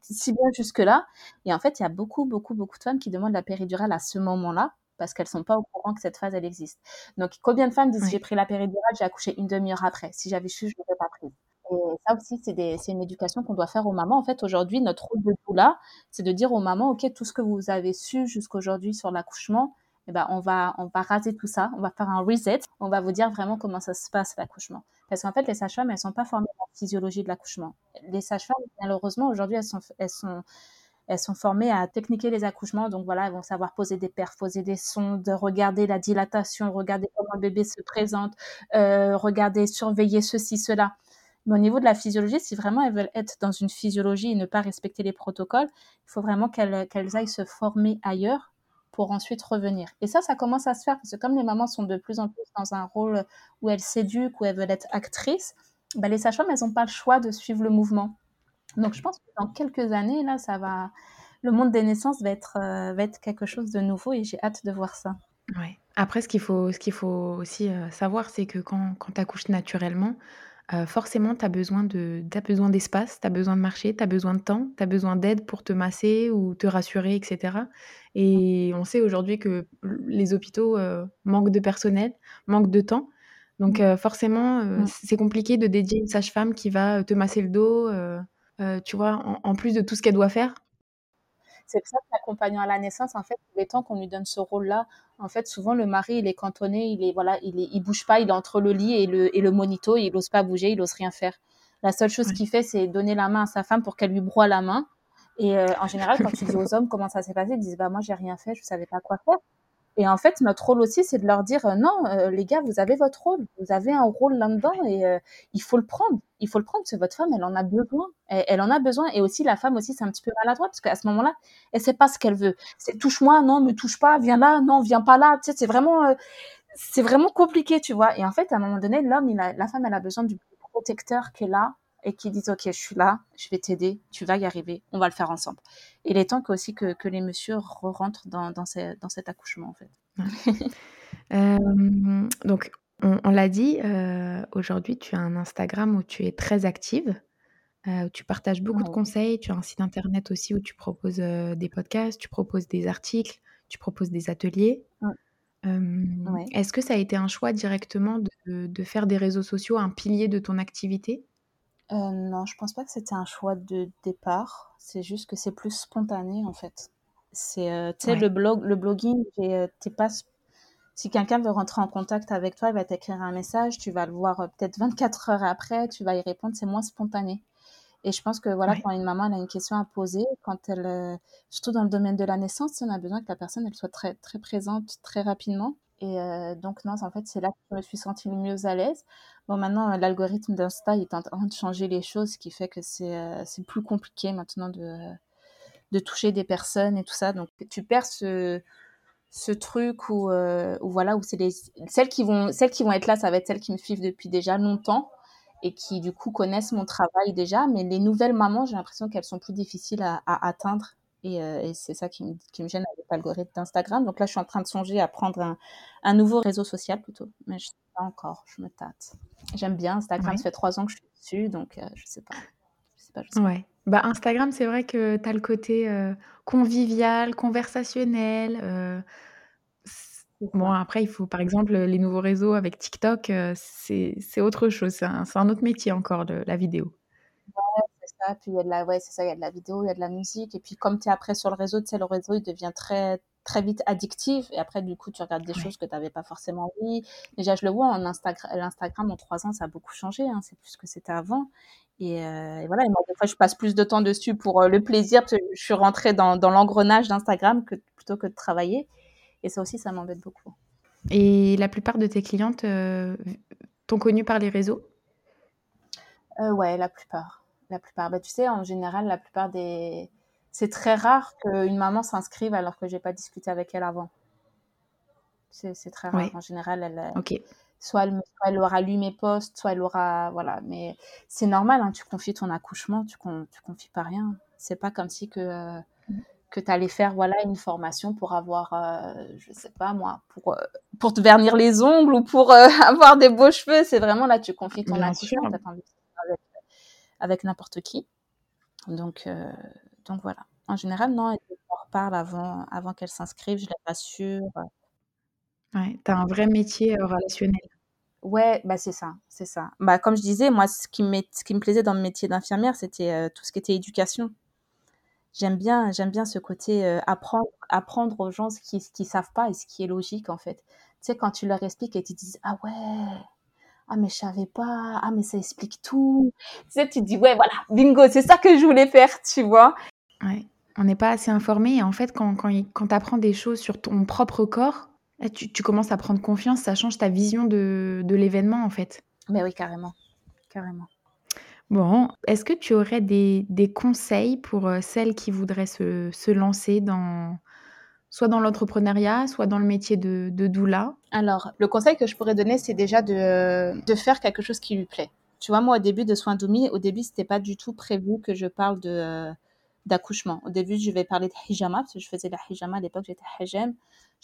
si bien jusque-là. Et en fait, il y a beaucoup, beaucoup, beaucoup de femmes qui demandent la péridurale à ce moment-là parce qu'elles sont pas au courant que cette phase elle existe. Donc combien de femmes disent j'ai pris la péridurale, j'ai accouché une demi-heure après. Si j'avais su, je l'aurais pas prise. Et ça aussi, c'est une éducation qu'on doit faire aux mamans. En fait, aujourd'hui, notre rôle de là, c'est de dire aux mamans, ok, tout ce que vous avez su jusqu'aujourd'hui sur l'accouchement, eh ben, on va, on va raser tout ça, on va faire un reset, on va vous dire vraiment comment ça se passe l'accouchement. Parce qu'en fait, les sages-femmes, elles sont pas formées à la physiologie de l'accouchement. Les sages-femmes, malheureusement, aujourd'hui, elles sont, elles sont elles sont formées à techniquer les accouchements. Donc voilà, elles vont savoir poser des perfs, poser des sondes, regarder la dilatation, regarder comment le bébé se présente, euh, regarder, surveiller ceci, cela. Mais au niveau de la physiologie, si vraiment elles veulent être dans une physiologie et ne pas respecter les protocoles, il faut vraiment qu'elles qu'elles aillent se former ailleurs pour ensuite revenir. Et ça, ça commence à se faire parce que comme les mamans sont de plus en plus dans un rôle où elles s'éduquent, où elles veulent être actrices, bah, les sages-femmes, elles n'ont pas le choix de suivre le mouvement. Donc je pense que dans quelques années, là, ça va, le monde des naissances va être, euh, va être quelque chose de nouveau et j'ai hâte de voir ça. Ouais. Après, ce qu'il faut, ce faut aussi euh, savoir, c'est que quand, quand tu accouches naturellement, euh, forcément, tu as besoin d'espace, tu as besoin de marcher, tu as besoin de temps, tu as besoin d'aide pour te masser ou te rassurer, etc. Et on sait aujourd'hui que les hôpitaux manquent de personnel, manquent de temps. Donc mmh. forcément, c'est compliqué de dédier une sage-femme qui va te masser le dos, euh, tu vois, en, plus de tout ce qu'elle doit faire. C'est pour ça que l'accompagnant à la naissance, en fait, les temps qu'on lui donne ce rôle-là, en fait, souvent le mari, il est cantonné, il est voilà, il est, il bouge pas, il est entre le lit et le et le monito, il n'ose pas bouger, il n'ose rien faire. La seule chose qu'il fait, c'est donner la main à sa femme pour qu'elle lui broie la main. Et euh, en général, quand tu dis aux hommes comment ça s'est passé, ils disent bah moi j'ai rien fait, je savais pas quoi faire. Et en fait, notre rôle aussi, c'est de leur dire euh, non, euh, les gars, vous avez votre rôle, vous avez un rôle là-dedans et euh, il faut le prendre. Il faut le prendre parce que votre femme, elle en a besoin. Elle, en a besoin. Et aussi, la femme aussi, c'est un petit peu maladroit parce qu'à ce moment-là, elle sait pas ce qu'elle veut. C'est touche-moi, non, me touche pas, viens là, non, viens pas là. Tu sais, c'est vraiment, c'est vraiment compliqué, tu vois. Et en fait, à un moment donné, l'homme, la femme, elle a besoin du protecteur qui est là et qui disent ok je suis là je vais t'aider tu vas y arriver on va le faire ensemble. Il est temps aussi que, que les messieurs rentrent dans, dans, dans, cet accouchement en fait. Euh, donc on, l'a dit euh, aujourd'hui tu as un Instagram où tu es très active euh, où tu partages beaucoup de conseils tu as un site internet aussi où tu proposes des podcasts tu proposes des articles tu proposes des ateliers. Est-ce que ça a été un choix directement de, de, faire des réseaux sociaux un pilier de ton activité? Euh, non, je pense pas que c'était un choix de départ. C'est juste que c'est plus spontané en fait. C'est, euh, tu sais, le blog, le blogging, euh, t'es pas. Si quelqu'un veut rentrer en contact avec toi, il va t'écrire un message, tu vas le voir peut-être 24 heures après, tu vas y répondre, c'est moins spontané. Et je pense que voilà, quand une maman a une question à poser, quand elle, surtout dans le domaine de la naissance, on a besoin que la personne elle soit très très présente très rapidement. Et euh, donc, non, en fait, c'est là que je me suis sentie le mieux à l'aise. Bon, maintenant, l'algorithme d'Insta est en train de changer les choses, ce qui fait que c'est euh, plus compliqué maintenant de, de toucher des personnes et tout ça. Donc, tu perds ce, ce truc où, où voilà où c'est les celles qui vont celles qui vont être là ça va être celles qui me suivent depuis déjà longtemps et qui du coup connaissent mon travail déjà. Mais les nouvelles mamans, j'ai l'impression qu'elles sont plus difficiles à, atteindre. Euh, et, c'est ça qui me, qui me, gêne l'algorithme d'Instagram. Donc là, je suis en train de songer à prendre un, un, nouveau réseau social plutôt. Mais je sais pas encore, je me tâte. J'aime bien Instagram, ça fait trois ans que je suis dessus, donc euh, je sais pas. Je sais pas, je sais ouais. Bah, Instagram, c'est vrai que tu as le côté euh, convivial, conversationnel. Bon, après, il faut, par exemple, les nouveaux réseaux avec TikTok, c'est autre chose. C'est un, un, autre métier encore, de la vidéo. Ouais, ça. Puis il y a de la, ouais, c'est ça. Il y a de la vidéo, il y a de la musique. Et puis, comme tu es après sur le réseau, tu sais, le réseau, il devient très, très vite addictif. Et après, du coup, tu regardes des choses que tu n'avais pas forcément envie. Déjà, je le vois, en Instagram, l'Instagram, en trois ans, ça a beaucoup changé. Hein. C'est plus ce que c'était avant. Et, voilà, et moi, des fois, je passe plus de temps dessus pour le plaisir, parce que je suis rentrée dans, dans l'engrenage d'Instagram que, plutôt que de travailler. Et ça aussi, ça m'embête beaucoup. Et la plupart de tes clientes euh, t'ont connu par les réseaux? Euh, Ouais, la plupart. La plupart. Bah, tu sais, en général, la plupart des. C'est très rare qu'une maman s'inscrive alors que j'ai pas discuté avec elle avant. C'est très rare. En général, elle. Ok. Soit elle, elle, aura lu mes posts, soit elle aura. Voilà. Mais c'est normal, hein, tu confies ton accouchement, tu, con, tu confies pas rien. C'est pas comme si que. Euh, que tu allais faire voilà une formation pour avoir euh, je sais pas moi pour euh, pour te vernir les ongles ou pour euh, avoir des beaux cheveux c'est vraiment là tu confies ton accouchement avec, avec n'importe qui. Donc euh, donc voilà. En général non elle en reparle avant avant qu'elle s'inscrive je les rassure. Ouais tu as un vrai métier relationnel. Ouais, bah c'est ça, c'est ça. Bah comme je disais, moi ce qui, ce qui me plaisait dans le métier d'infirmière, c'était tout ce qui était éducation. J'aime bien, j'aime bien ce côté euh, apprendre, apprendre aux gens ce qui, ce qu'ils savent pas et ce qui est logique en fait. Tu sais, quand tu leur expliques et tu dis ah ouais, ah mais je savais pas, ah mais ça explique tout. Tu sais, tu dis ouais voilà, bingo, c'est ça que je voulais faire, tu vois. Ouais, on n'est pas assez informé et en fait quand quand, quand tu apprends des choses sur ton propre corps, tu, tu commences à prendre confiance, ça change ta vision de, de l'événement en fait. Mais oui, carrément, carrément. Bon, est-ce que tu aurais des, des conseils pour euh, celles qui voudraient se, se lancer dans, soit dans l'entrepreneuriat, soit dans le métier de, doula Alors, le conseil que je pourrais donner, c'est déjà de, de faire quelque chose qui lui plaît. Tu vois, moi, au début de Soins Doumi, au début, c'était pas du tout prévu que je parle de, euh, d'accouchement. Au début, je vais parler de hijama, parce que je faisais la hijama à l'époque, j'étais hijam.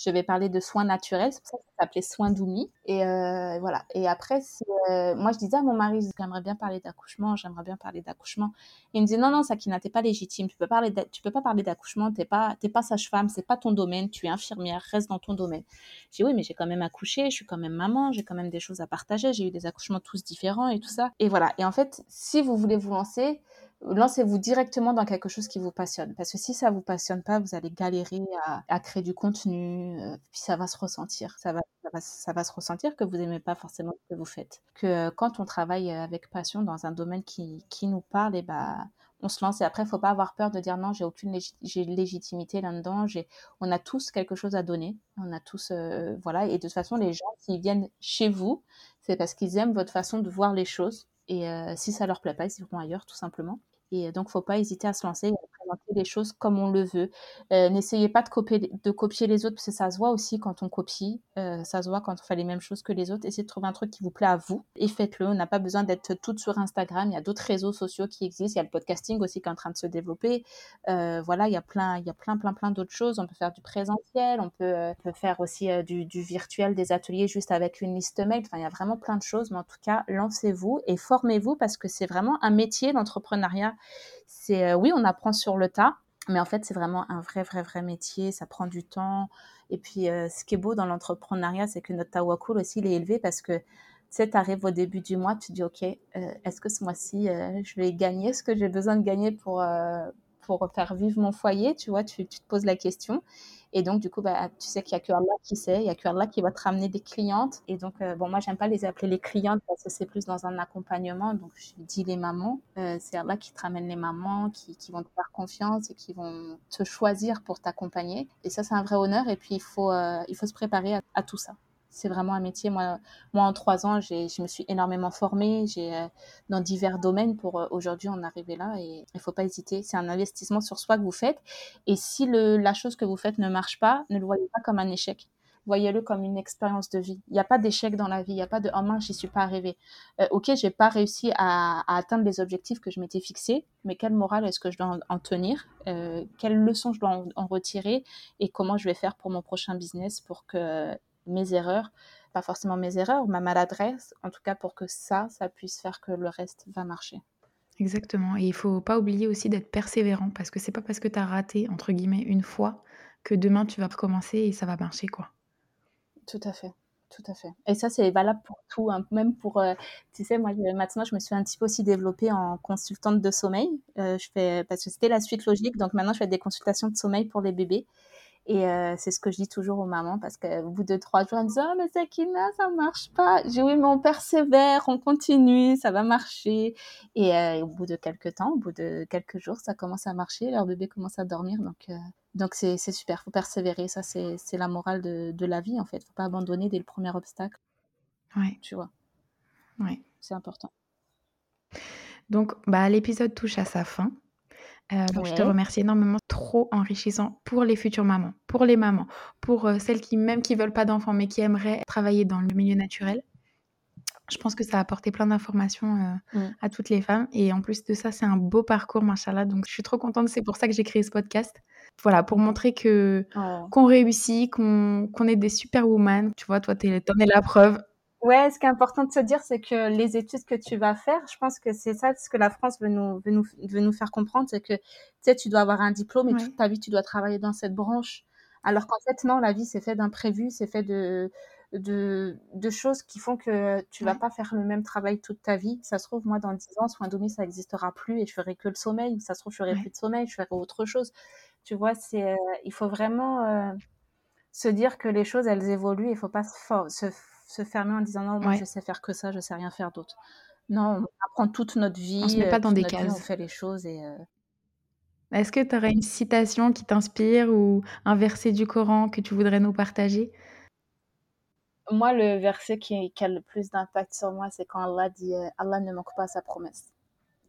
Je vais parler de soins naturels, c'est pour ça que ça s'appelait soins d'Oumi. Et euh, voilà. Et après, euh, moi, je disais à mon mari, j'aimerais bien parler d'accouchement, j'aimerais bien parler d'accouchement. Il me dit, non, non, Sakina, t'es pas légitime, tu peux, parler tu peux pas parler d'accouchement, t'es pas, t'es pas sage-femme, c'est pas ton domaine, tu es infirmière, reste dans ton domaine. J'ai oui, mais j'ai quand même accouché, je suis quand même maman, j'ai quand même des choses à partager, j'ai eu des accouchements tous différents et tout ça. Et voilà. Et en fait, si vous voulez vous lancer, lancez-vous directement dans quelque chose qui vous passionne. Parce que si ça vous passionne pas, vous allez galérer à, créer du contenu, euh, puis ça va se ressentir. Ça va, se ressentir que vous aimez pas forcément ce que vous faites. Que euh, quand on travaille avec passion dans un domaine qui, nous parle, et eh bah, on se lance. Et après, il faut pas avoir peur de dire non, j'ai aucune légitimité là-dedans. On a tous quelque chose à donner. On a tous, euh, voilà. Et de toute façon, les gens, s'ils viennent chez vous, c'est parce qu'ils aiment votre façon de voir les choses. Et si ça leur plaît pas, ils iront ailleurs, tout simplement. Et donc, faut pas hésiter à se lancer et à présenter les choses comme on le veut. Euh, n'essayez pas de copier, de copier les autres, parce que ça se voit aussi quand on copie. Euh, ça se voit quand on fait les mêmes choses que les autres. Essayez de trouver un truc qui vous plaît à vous et faites-le. On n'a pas besoin d'être toutes sur Instagram. Il y a d'autres réseaux sociaux qui existent. Il y a le podcasting aussi qui est en train de se développer. Euh, voilà, il y a plein, il y a plein, plein, plein d'autres choses. On peut faire du présentiel. On peut, faire aussi du, virtuel, des ateliers juste avec une liste mail. Enfin, il y a vraiment plein de choses. Mais en tout cas, lancez-vous et formez-vous parce que c'est vraiment un métier, l'entrepreneuriat c'est oui, on apprend sur le tas, mais en fait, c'est vraiment un vrai, vrai, vrai métier. Ça prend du temps. Et puis, euh, ce qui est beau dans l'entrepreneuriat, c'est que notre tawakul aussi, il est élevé parce que tu sais, arrives au début du mois, tu te dis, OK, euh, est-ce que ce mois-ci, je vais gagner? Ce que j'ai besoin de gagner pour, pour faire vivre mon foyer? Tu vois, tu, tu te poses la question. Et donc, du coup, bah, tu sais qu'il n'y a que Allah qui sait, il n'y a que Allah qui va te ramener des clientes. Et donc, euh, bon, moi, j'aime pas les appeler les clientes parce que c'est plus dans un accompagnement. Donc, je dis les mamans. Euh, c'est Allah qui te ramène les mamans, qui, qui, vont te faire confiance et qui vont te choisir pour t'accompagner. Et ça, c'est un vrai honneur. Et puis, il faut, euh, il faut se préparer à, tout ça. C'est vraiment un métier. Moi, moi en trois ans, je me suis énormément formée j'ai, euh, dans divers domaines pour euh, aujourd'hui en arriver là. Et il faut pas hésiter. C'est un investissement sur soi que vous faites. Et si le, la chose que vous faites ne marche pas, ne le voyez pas comme un échec. Voyez-le comme une expérience de vie. Il n'y a pas d'échec dans la vie. Il n'y a pas de oh mince, j'y suis pas arrivée. Euh, ok, j'ai pas réussi à, atteindre les objectifs que je m'étais fixés, mais quelle morale est-ce que je dois en, tenir? Quelles leçons je dois en, retirer? Et comment je vais faire pour mon prochain business pour que mes erreurs, pas forcément mes erreurs, ma maladresse, en tout cas pour que ça, ça puisse faire que le reste va marcher. Exactement. Et il faut pas oublier aussi d'être persévérant parce que c'est pas parce que tu as raté, entre guillemets, une fois que demain tu vas recommencer et ça va marcher, quoi. Tout à fait. Tout à fait. Et ça, c'est valable pour tout, hein. même pour, euh, tu sais, moi, maintenant, je me suis un petit peu aussi développée en consultante de sommeil. Euh, je fais, parce que c'était la suite logique, donc maintenant, je fais des consultations de sommeil pour les bébés. Et euh, c'est ce que je dis toujours aux mamans parce qu'au bout de trois jours, elles me disent Oh, mais Sakina, ça marche pas. J'ai oui, mais on persévère, on continue, ça va marcher. Et, euh, au bout de quelques temps, au bout de quelques jours, ça commence à marcher. Leur bébé commence à dormir. Donc, euh, donc c'est, c'est super. faut persévérer. Ça, c'est, c'est la morale de, de la vie, en fait. faut pas abandonner dès le premier obstacle. Ouais. Tu vois. Ouais. C'est important. Donc, bah, l'épisode touche à sa fin. Euh, donc je te remercie énormément, trop enrichissant pour les futures mamans, pour les mamans, pour euh, celles qui même qui veulent pas d'enfants mais qui aimeraient travailler dans le milieu naturel. Je pense que ça a apporté plein d'informations euh, mmh. à toutes les femmes et en plus de ça, c'est un beau parcours, machallah. Donc je suis trop contente, c'est pour ça que j'ai créé ce podcast. Voilà, pour montrer que oh. qu'on réussit, qu'on qu'on est des superwoman. Tu vois, toi, tu en es la preuve. Ouais, ce qui est important de se dire, c'est que les études que tu vas faire, je pense que c'est ça ce que la France veut nous, veut nous, veut nous faire comprendre, c'est que tu sais, tu dois avoir un diplôme et toute ta vie, tu dois travailler dans cette branche. Alors qu'en fait, non, la vie, c'est fait d'imprévus, c'est fait de, de, de, choses qui font que tu vas pas faire le même travail toute ta vie. Ça se trouve, moi, dans 10 ans, soin domi, ça n'existera plus et je ferai que le sommeil. Ça se trouve, je ferai plus de sommeil, je ferai autre chose. Tu vois, c'est, euh, il faut vraiment euh, se dire que les choses, elles évoluent. Il faut pas se, se se fermer en disant non, moi je sais faire que ça, je sais rien faire d'autre. Non, on apprend toute notre vie. On se met pas dans des cases. on fait les choses et. Euh Est-ce que tu aurais une citation qui t'inspire ou un verset du Coran que tu voudrais nous partager? Moi, le verset qui, a le plus d'impact sur moi, c'est quand Allah dit euh, Allah ne manque pas à sa promesse.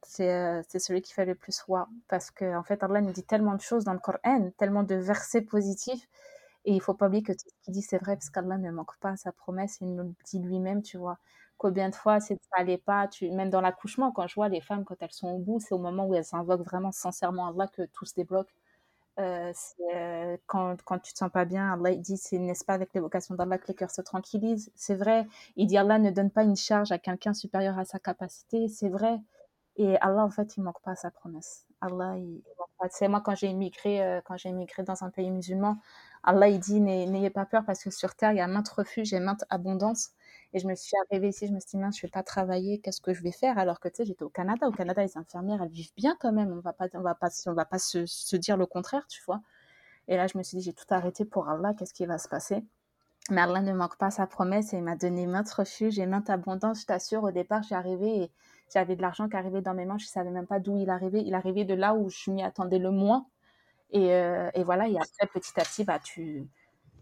C'est euh, celui qui fait le plus roi. Parce qu'en en fait, Allah nous dit tellement de choses dans le Coran, tellement de versets positifs et il faut pas oublier que tout ce qu'il dit, c'est vrai, parce qu'Allah ne manque pas à sa promesse, il nous le dit lui-même, tu vois. Combien de fois, c'est ça allait pas, tu, même dans l'accouchement, quand je vois les femmes, quand elles sont au bout, c'est au moment où elles invoquent vraiment sincèrement Allah que tout se débloque. Euh, euh, quand, quand tu te sens pas bien, Allah il dit, c'est n'est-ce pas avec l'évocation d'Allah que les cœurs se tranquillisent? C'est vrai. Il dit, Allah ne donne pas une charge à quelqu'un supérieur à sa capacité. C'est vrai. Et Allah, en fait, il manque pas à sa promesse. Allah, il, il manque pas. C'est moi, quand j'ai immigré, euh, quand j'ai immigré dans un pays musulman, Allah, il dit, n'ayez pas peur parce que sur Terre, il y a maintes refuges et maintes abondances. Et je me suis arrivée ici, je me suis dit, mince, je vais pas travailler, qu'est-ce que je vais faire? Alors que, tu sais, j'étais au Canada. Au Canada, les infirmières, elles vivent bien quand même. On va pas, on va pas, on va pas se, dire le contraire, tu vois. Et là, je me suis dit, j'ai tout arrêté pour Allah, qu'est-ce qui va se passer? Mais Allah ne manque pas sa promesse et il m'a donné maintes refuges et maintes abondances. Je t'assure, au départ, j'ai arrivé et j'avais de l'argent qui arrivait dans mes mains. Je savais même pas d'où il arrivait. Il arrivait de là où je m'y attendais le moins. Et, euh, et, voilà, et après, petit à petit, bah, tu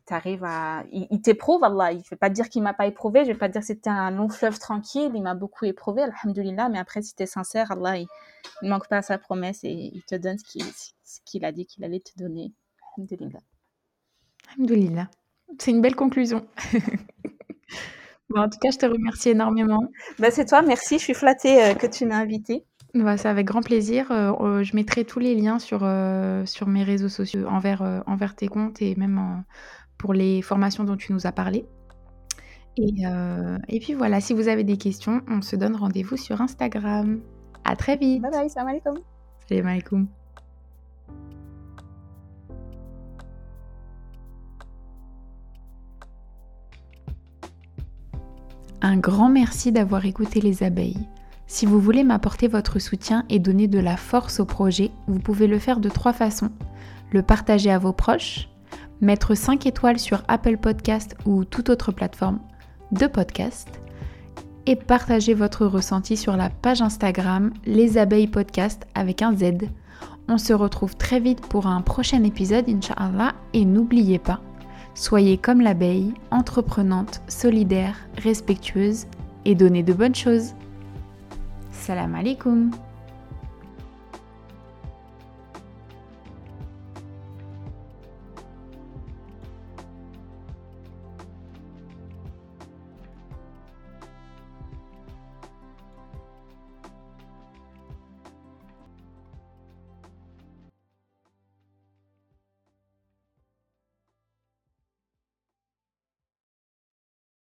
arrives à. Il, t'éprouve, Allah. Il ne veut pas dire qu'il m'a pas éprouvé, je ne vais pas dire que c'était un long fleuve tranquille, il m'a beaucoup éprouvé, Alhamdulillah, mais après, si tu es sincère, Allah, il ne manque pas à sa promesse et il te donne ce qu'il a dit qu'il allait te donner. Alhamdulillah. Alhamdulillah. C'est une belle conclusion. bon, en tout cas, je te remercie énormément. Bah, c'est toi, merci. Je suis flattée euh, que tu m'as invitée. Bah, c'est avec grand plaisir. Euh, euh, je mettrai tous les liens sur, euh, sur mes réseaux sociaux envers, envers tes comptes et même pour les formations dont tu nous as parlé. Et, et puis voilà, si vous avez des questions, on se donne rendez-vous sur Instagram. À très vite. Bye bye, salam alaikum. Salam alaikum. Un grand merci d'avoir écouté les abeilles. Si vous voulez m'apporter votre soutien et donner de la force au projet, vous pouvez le faire de trois façons. Le partager à vos proches, mettre 5 étoiles sur Apple Podcast ou toute autre plateforme de podcast et partager votre ressenti sur la page Instagram Les Abeilles Podcast avec un Z. On se retrouve très vite pour un prochain épisode, Inch'Allah, et n'oubliez pas, Soyez comme l'abeille, entreprenante, solidaire, respectueuse et donnez de bonnes choses. Salam alaikum